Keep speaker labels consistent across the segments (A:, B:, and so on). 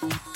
A: Bye.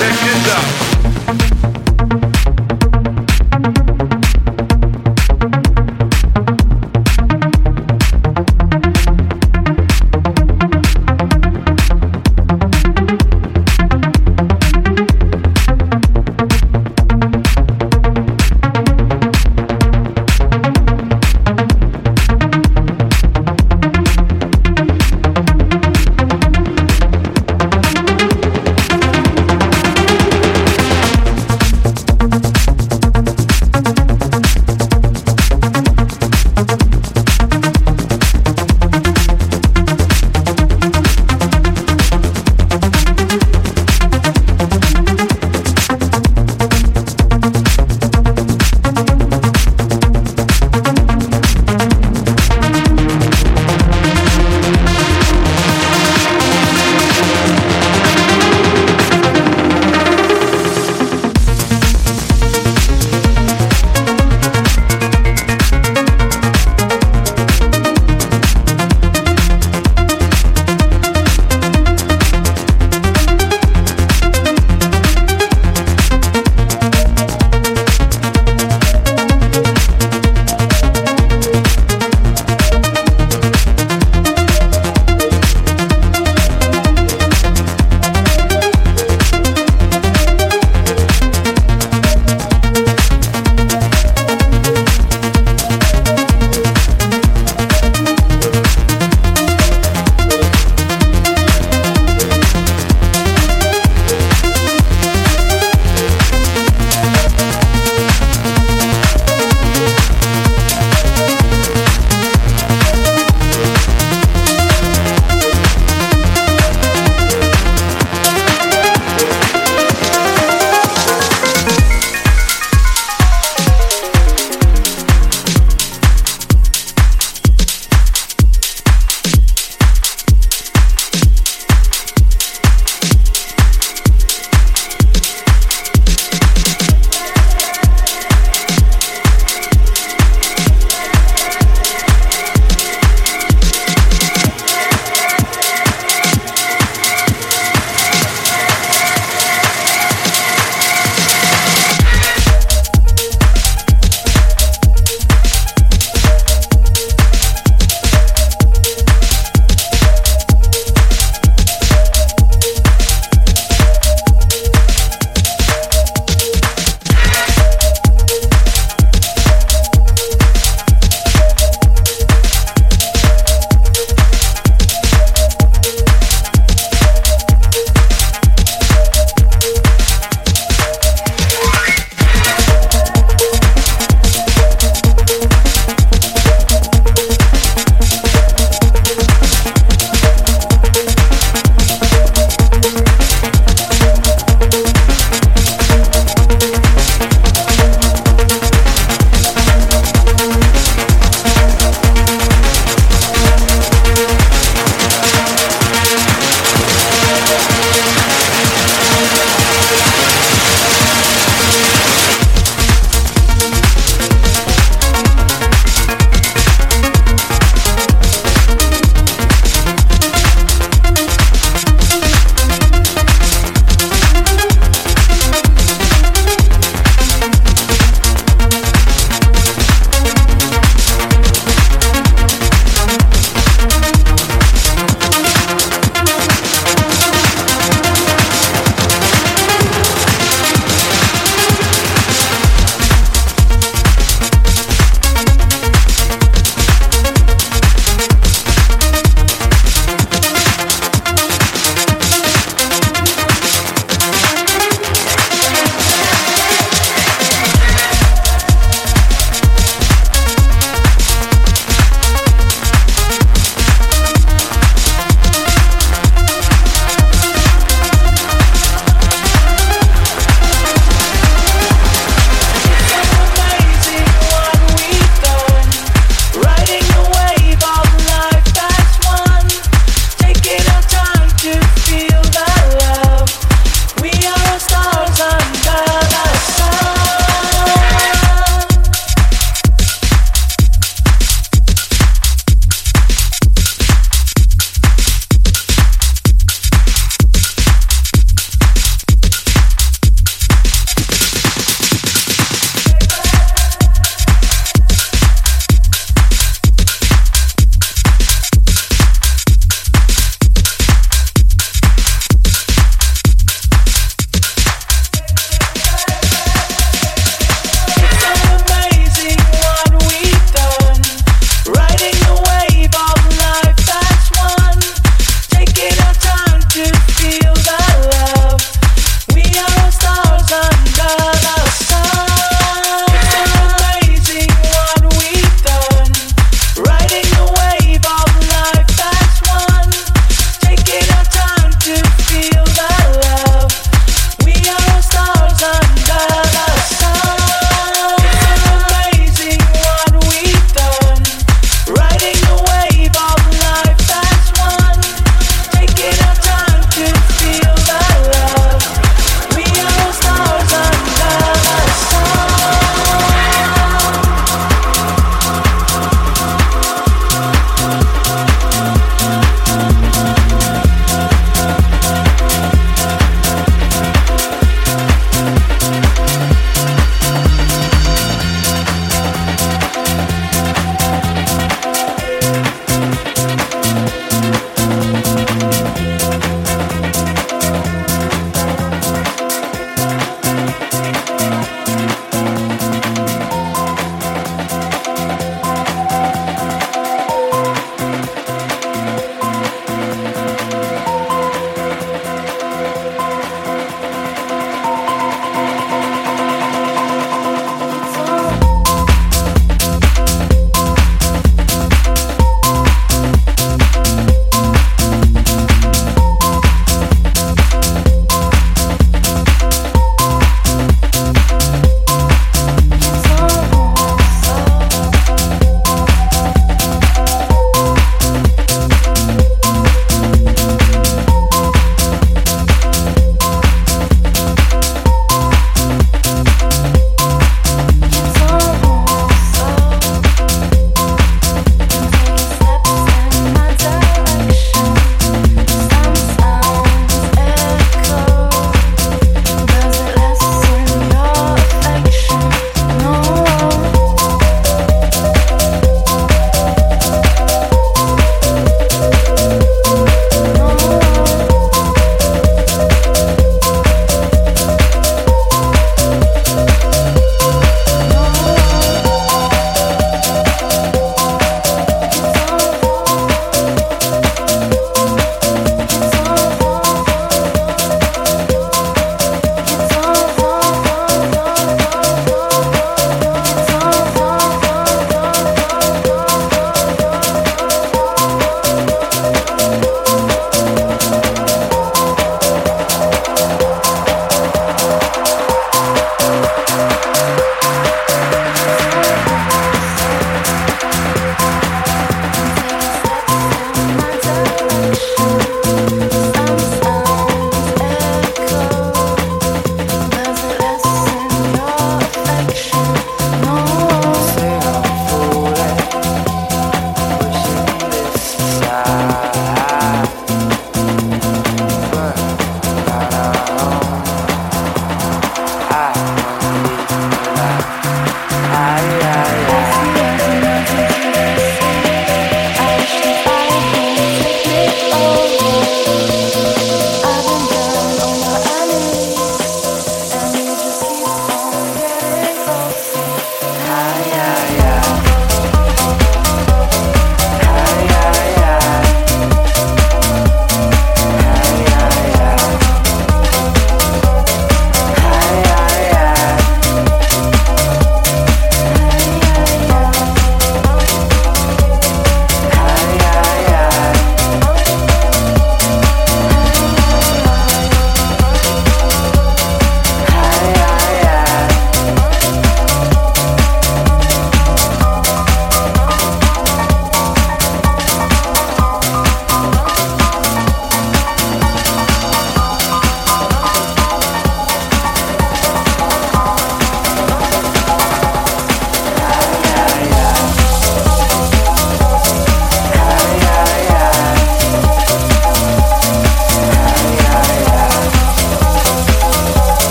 A: Check this out.